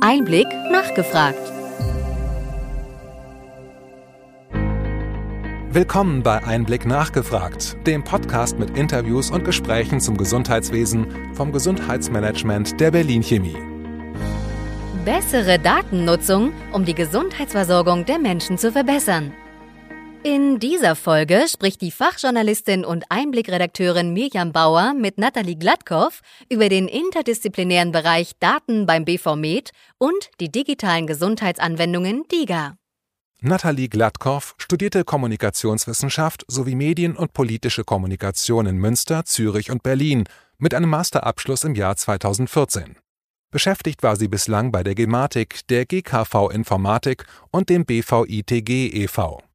Einblick nachgefragt. Willkommen bei Einblick nachgefragt, dem Podcast mit Interviews und Gesprächen zum Gesundheitswesen vom Gesundheitsmanagement der Berlin Chemie. Bessere Datennutzung, um die Gesundheitsversorgung der Menschen zu verbessern. In dieser Folge spricht die Fachjournalistin und Einblickredakteurin Mirjam Bauer mit Nathalie Gladkow über den interdisziplinären Bereich Daten beim BVMed und die digitalen Gesundheitsanwendungen DIGA. Nathalie Gladkow studierte Kommunikationswissenschaft sowie Medien- und politische Kommunikation in Münster, Zürich und Berlin mit einem Masterabschluss im Jahr 2014. Beschäftigt war sie bislang bei der Gematik, der GKV Informatik und dem BVITG e.V.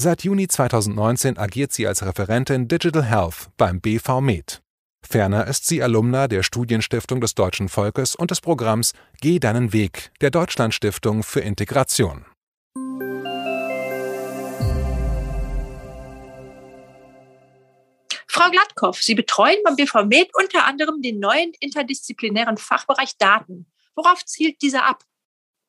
Seit Juni 2019 agiert sie als Referentin Digital Health beim BV Med. Ferner ist sie Alumna der Studienstiftung des Deutschen Volkes und des Programms Geh deinen Weg der Deutschlandstiftung für Integration. Frau Gladkow, Sie betreuen beim BV Med unter anderem den neuen interdisziplinären Fachbereich Daten. Worauf zielt dieser ab?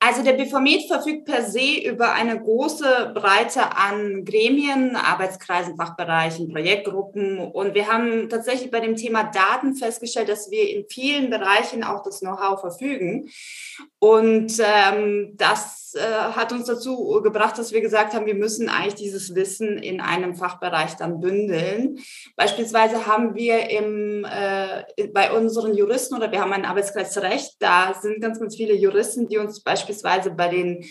Also der BVMed verfügt per se über eine große Breite an Gremien, Arbeitskreisen, Fachbereichen, Projektgruppen. Und wir haben tatsächlich bei dem Thema Daten festgestellt, dass wir in vielen Bereichen auch das Know-how verfügen. Und ähm, das äh, hat uns dazu gebracht, dass wir gesagt haben, wir müssen eigentlich dieses Wissen in einem Fachbereich dann bündeln. Beispielsweise haben wir im, äh, bei unseren Juristen oder wir haben einen Arbeitskreis Recht, da sind ganz, ganz viele Juristen, die uns beispielsweise bei den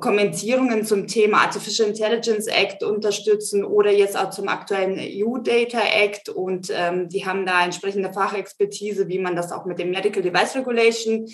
Kommentierungen zum Thema Artificial Intelligence Act unterstützen oder jetzt auch zum aktuellen EU Data Act und ähm, die haben da entsprechende Fachexpertise, wie man das auch mit dem Medical Device Regulation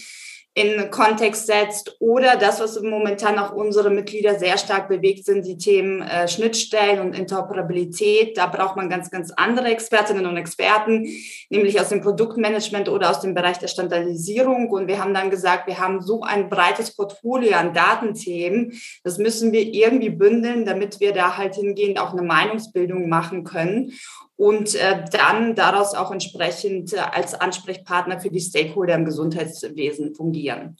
in Kontext setzt oder das, was momentan auch unsere Mitglieder sehr stark bewegt sind, die Themen äh, Schnittstellen und Interoperabilität. Da braucht man ganz, ganz andere Expertinnen und Experten, nämlich aus dem Produktmanagement oder aus dem Bereich der Standardisierung. Und wir haben dann gesagt, wir haben so ein breites Portfolio an Datenthemen, das müssen wir irgendwie bündeln, damit wir da halt hingehend auch eine Meinungsbildung machen können und äh, dann daraus auch entsprechend äh, als Ansprechpartner für die Stakeholder im Gesundheitswesen fungieren.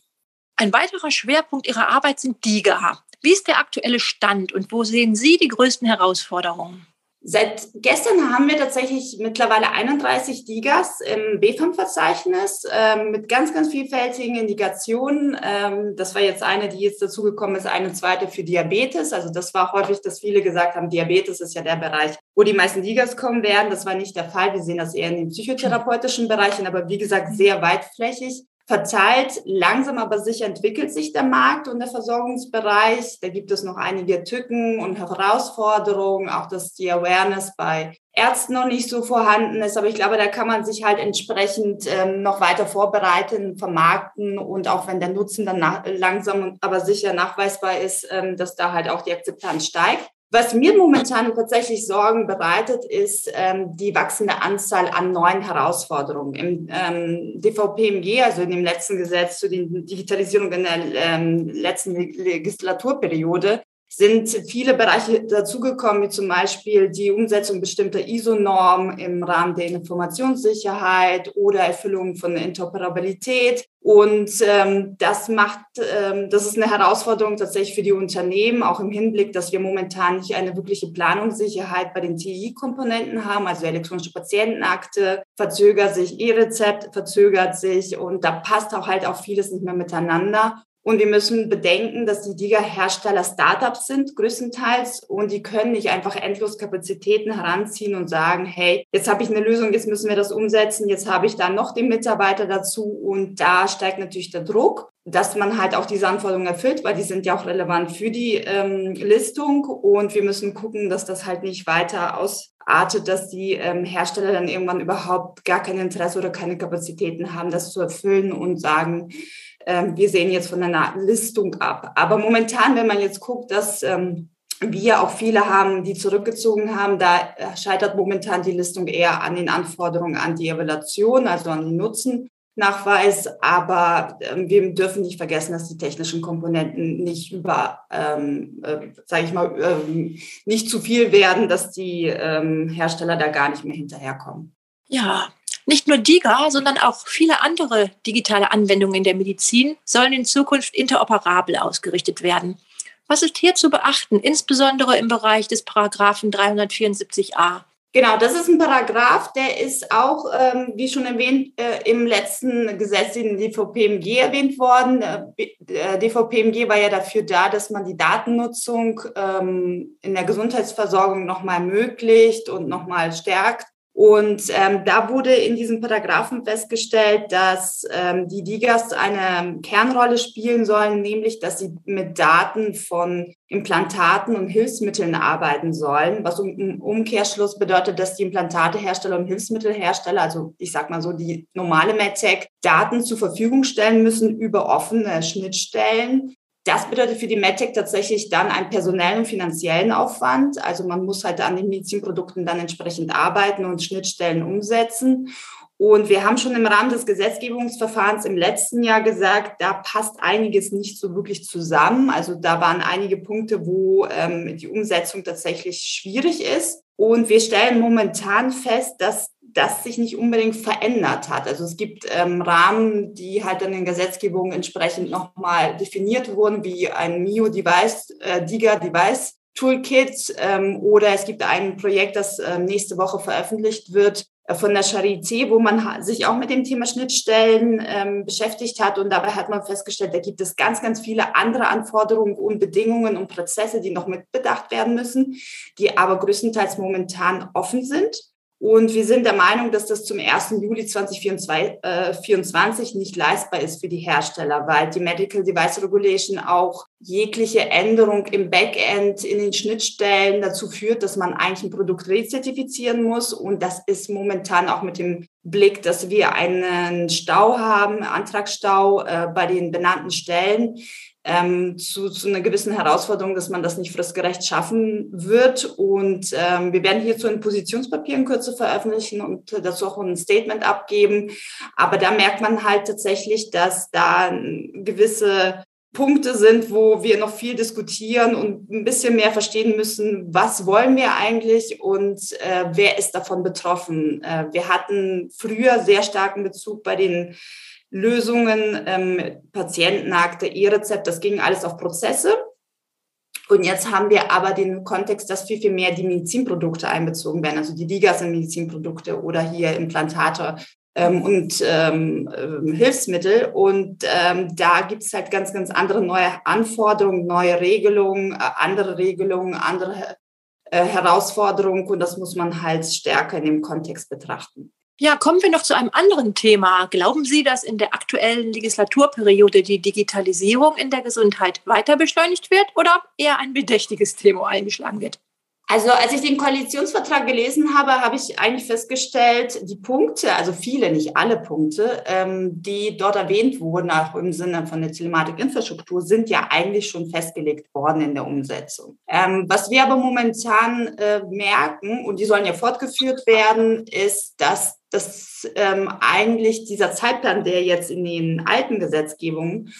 Ein weiterer Schwerpunkt Ihrer Arbeit sind DIGA. Wie ist der aktuelle Stand und wo sehen Sie die größten Herausforderungen? Seit gestern haben wir tatsächlich mittlerweile 31 Digas im BFAM-Verzeichnis ähm, mit ganz, ganz vielfältigen Indikationen. Ähm, das war jetzt eine, die jetzt dazugekommen ist, eine zweite für Diabetes. Also das war häufig, dass viele gesagt haben, Diabetes ist ja der Bereich, wo die meisten Digas kommen werden. Das war nicht der Fall. Wir sehen das eher in den psychotherapeutischen Bereichen, aber wie gesagt, sehr weitflächig verteilt. Langsam aber sicher entwickelt sich der Markt und der Versorgungsbereich. Da gibt es noch einige Tücken und Herausforderungen, auch dass die Awareness bei Ärzten noch nicht so vorhanden ist. Aber ich glaube, da kann man sich halt entsprechend ähm, noch weiter vorbereiten, vermarkten und auch wenn der Nutzen dann nach, langsam aber sicher nachweisbar ist, ähm, dass da halt auch die Akzeptanz steigt. Was mir momentan tatsächlich Sorgen bereitet, ist ähm, die wachsende Anzahl an neuen Herausforderungen. Im ähm, DVPMG, also in dem letzten Gesetz zu den Digitalisierung in der ähm, letzten Legislaturperiode, sind viele Bereiche dazugekommen, wie zum Beispiel die Umsetzung bestimmter ISO-Normen im Rahmen der Informationssicherheit oder Erfüllung von Interoperabilität. Und ähm, das macht, ähm, das ist eine Herausforderung tatsächlich für die Unternehmen, auch im Hinblick, dass wir momentan nicht eine wirkliche Planungssicherheit bei den TI-Komponenten haben, also elektronische Patientenakte, verzögert sich E-Rezept, verzögert sich und da passt auch halt auch vieles nicht mehr miteinander. Und wir müssen bedenken, dass die DIGA-Hersteller Startups sind, größtenteils, und die können nicht einfach endlos Kapazitäten heranziehen und sagen, hey, jetzt habe ich eine Lösung, jetzt müssen wir das umsetzen, jetzt habe ich da noch den Mitarbeiter dazu. Und da steigt natürlich der Druck, dass man halt auch diese Anforderungen erfüllt, weil die sind ja auch relevant für die ähm, Listung. Und wir müssen gucken, dass das halt nicht weiter ausartet, dass die ähm, Hersteller dann irgendwann überhaupt gar kein Interesse oder keine Kapazitäten haben, das zu erfüllen und sagen, ähm, wir sehen jetzt von einer Listung ab. Aber momentan, wenn man jetzt guckt, dass ähm, wir auch viele haben, die zurückgezogen haben, da äh, scheitert momentan die Listung eher an den Anforderungen an die Evaluation, also an den Nutzennachweis. Aber ähm, wir dürfen nicht vergessen, dass die technischen Komponenten nicht über, ähm, äh, sage ich mal, ähm, nicht zu viel werden, dass die ähm, Hersteller da gar nicht mehr hinterherkommen. Ja, Nicht nur DIGA, sondern auch viele andere digitale Anwendungen in der Medizin sollen in Zukunft interoperabel ausgerichtet werden. Was ist hier zu beachten, insbesondere im Bereich des Paragraphen 374a? Genau, das ist ein Paragraph, der ist auch, ähm, wie schon erwähnt, äh, im letzten Gesetz in DVPMG erwähnt worden. Äh, DVPMG war ja dafür da, dass man die Datennutzung ähm, in der Gesundheitsversorgung nochmal ermöglicht und nochmal stärkt. Und ähm, da wurde in diesem Paragraphen festgestellt, dass ähm, die Digas eine Kernrolle spielen sollen, nämlich dass sie mit Daten von Implantaten und Hilfsmitteln arbeiten sollen, was im Umkehrschluss bedeutet, dass die Implantatehersteller und Hilfsmittelhersteller, also ich sag mal so die normale MedTech, Daten zur Verfügung stellen müssen über offene Schnittstellen, das bedeutet für die MedTech tatsächlich dann einen personellen und finanziellen Aufwand. Also man muss halt an den Medizinprodukten dann entsprechend arbeiten und Schnittstellen umsetzen. Und wir haben schon im Rahmen des Gesetzgebungsverfahrens im letzten Jahr gesagt, da passt einiges nicht so wirklich zusammen. Also da waren einige Punkte, wo ähm, die Umsetzung tatsächlich schwierig ist. Und wir stellen momentan fest, dass das sich nicht unbedingt verändert hat. Also es gibt ähm, Rahmen, die halt in den Gesetzgebungen entsprechend nochmal definiert wurden, wie ein MIO-Device, äh, DIGA-Device. Toolkit ähm, oder es gibt ein Projekt, das äh, nächste Woche veröffentlicht wird äh, von der Charité, wo man sich auch mit dem Thema Schnittstellen ähm, beschäftigt hat und dabei hat man festgestellt, da gibt es ganz, ganz viele andere Anforderungen und Bedingungen und Prozesse, die noch mitbedacht werden müssen, die aber größtenteils momentan offen sind. Und wir sind der Meinung, dass das zum 1. Juli 2024 äh, nicht leistbar ist für die Hersteller, weil die Medical Device Regulation auch jegliche Änderung im Backend in den Schnittstellen dazu führt, dass man eigentlich ein Produkt rezertifizieren muss. Und das ist momentan auch mit dem Blick, dass wir einen Stau haben, Antragsstau äh, bei den benannten Stellen, ähm, zu, zu einer gewissen Herausforderung, dass man das nicht fristgerecht schaffen wird. Und ähm, wir werden hierzu ein Positionspapier in Kürze veröffentlichen und dazu auch ein Statement abgeben. Aber da merkt man halt tatsächlich, dass da gewisse Punkte sind, wo wir noch viel diskutieren und ein bisschen mehr verstehen müssen, was wollen wir eigentlich und äh, wer ist davon betroffen. Äh, wir hatten früher sehr starken Bezug bei den Lösungen, ähm, Patientenakte, E-Rezept, das ging alles auf Prozesse. Und jetzt haben wir aber den Kontext, dass viel, viel mehr die Medizinprodukte einbezogen werden. Also die Ligas sind Medizinprodukte oder hier Implantate ähm, und ähm, äh, Hilfsmittel. Und ähm, da gibt es halt ganz, ganz andere neue Anforderungen, neue Regelungen, äh, andere Regelungen, andere äh, Herausforderungen. Und das muss man halt stärker in dem Kontext betrachten. Ja, kommen wir noch zu einem anderen Thema. Glauben Sie, dass in der aktuellen Legislaturperiode die Digitalisierung in der Gesundheit weiter beschleunigt wird oder eher ein bedächtiges Thema eingeschlagen wird? Also als ich den Koalitionsvertrag gelesen habe, habe ich eigentlich festgestellt, die Punkte, also viele, nicht alle Punkte, ähm, die dort erwähnt wurden, auch im Sinne von der Telematikinfrastruktur, sind ja eigentlich schon festgelegt worden in der Umsetzung. Ähm, was wir aber momentan äh, merken, und die sollen ja fortgeführt werden, ist, dass dass ähm, eigentlich dieser Zeitplan, der jetzt in den alten Gesetzgebungen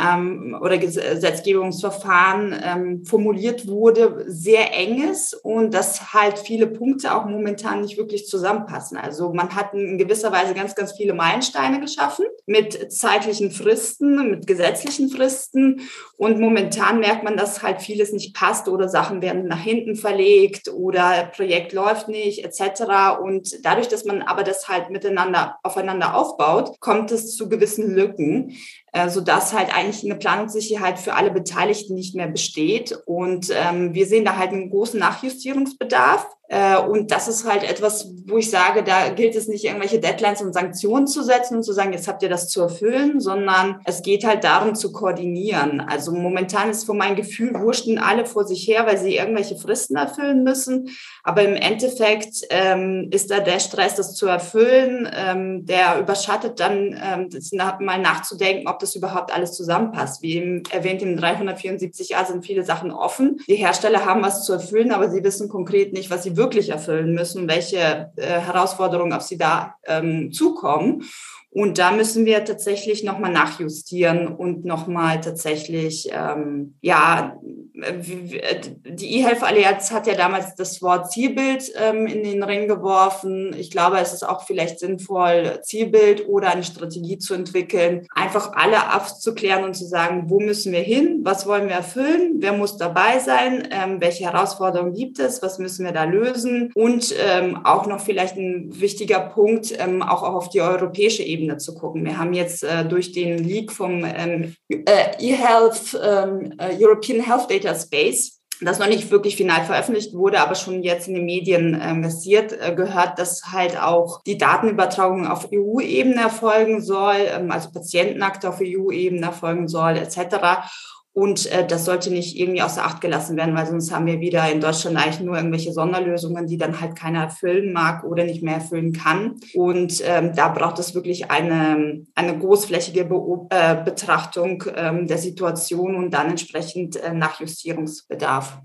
ähm, oder Gesetzgebungsverfahren ähm, formuliert wurde, sehr eng ist und dass halt viele Punkte auch momentan nicht wirklich zusammenpassen. Also man hat in gewisser Weise ganz, ganz viele Meilensteine geschaffen mit zeitlichen Fristen, mit gesetzlichen Fristen und momentan merkt man, dass halt vieles nicht passt oder Sachen werden nach hinten verlegt oder Projekt läuft nicht etc. Und dadurch, dass man aber das halt miteinander aufeinander aufbaut, kommt es zu gewissen Lücken äh, sodass halt eigentlich eine Planungssicherheit für alle Beteiligten nicht mehr besteht. Und ähm, wir sehen da halt einen großen Nachjustierungsbedarf. Äh, und das ist halt etwas, wo ich sage, da gilt es nicht, irgendwelche Deadlines und Sanktionen zu setzen und zu sagen, jetzt habt ihr das zu erfüllen, sondern es geht halt darum zu koordinieren. Also momentan ist von meinem Gefühl, wurschten alle vor sich her, weil sie irgendwelche Fristen erfüllen müssen. Aber im Endeffekt ähm, ist da der Stress, das zu erfüllen, ähm, der überschattet dann, ähm, das mal nachzudenken, ob das überhaupt alles zusammenpasst. Wie eben erwähnt, im 374a sind viele Sachen offen. Die Hersteller haben was zu erfüllen, aber sie wissen konkret nicht, was sie wirklich erfüllen müssen, welche äh, Herausforderungen auf sie da ähm, zukommen. Und da müssen wir tatsächlich nochmal nachjustieren und nochmal tatsächlich, ähm, ja, die E-Health-Allianz hat ja damals das Wort Zielbild ähm, in den Ring geworfen. Ich glaube, es ist auch vielleicht sinnvoll, Zielbild oder eine Strategie zu entwickeln, einfach alle abzuklären und zu sagen, wo müssen wir hin, was wollen wir erfüllen, wer muss dabei sein, ähm, welche Herausforderungen gibt es, was müssen wir da lösen? Und ähm, auch noch vielleicht ein wichtiger Punkt, ähm, auch auf die europäische Ebene zu gucken. Wir haben jetzt äh, durch den Leak vom ähm, äh, eHealth, ähm, äh, European Health Data Space, das noch nicht wirklich final veröffentlicht wurde, aber schon jetzt in den Medien äh, passiert, äh, gehört, dass halt auch die Datenübertragung auf EU-Ebene erfolgen soll, ähm, also Patientenakte auf EU-Ebene erfolgen soll, etc. Und äh, das sollte nicht irgendwie außer Acht gelassen werden, weil sonst haben wir wieder in Deutschland eigentlich nur irgendwelche Sonderlösungen, die dann halt keiner erfüllen mag oder nicht mehr erfüllen kann. Und ähm, da braucht es wirklich eine, eine großflächige Be äh, Betrachtung ähm, der Situation und dann entsprechend äh, Nachjustierungsbedarf.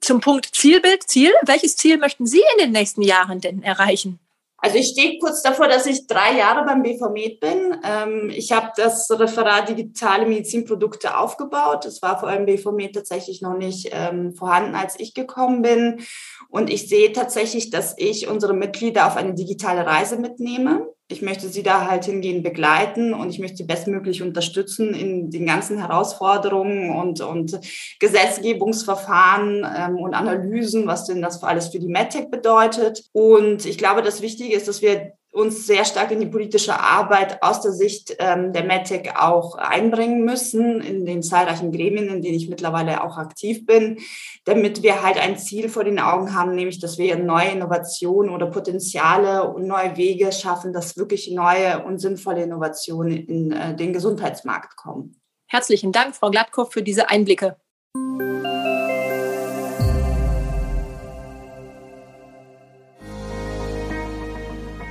Zum Punkt Zielbild, Ziel. Welches Ziel möchten Sie in den nächsten Jahren denn erreichen? Also ich stehe kurz davor, dass ich drei Jahre beim BVMed bin. Ähm, ich habe das Referat Digitale Medizinprodukte aufgebaut. Das war vor allem BVMed tatsächlich noch nicht ähm, vorhanden, als ich gekommen bin. Und ich sehe tatsächlich, dass ich unsere Mitglieder auf eine digitale Reise mitnehme ich möchte sie da halt hingehen begleiten und ich möchte sie bestmöglich unterstützen in den ganzen Herausforderungen und, und Gesetzgebungsverfahren ähm, und Analysen, was denn das alles für die MedTech bedeutet. Und ich glaube, das Wichtige ist, dass wir uns sehr stark in die politische Arbeit aus der Sicht ähm, der MedTech auch einbringen müssen, in den zahlreichen Gremien, in denen ich mittlerweile auch aktiv bin, damit wir halt ein Ziel vor den Augen haben, nämlich, dass wir neue Innovationen oder Potenziale und neue Wege schaffen, dass wirklich neue und sinnvolle Innovationen in äh, den Gesundheitsmarkt kommen. Herzlichen Dank, Frau Gladkow, für diese Einblicke.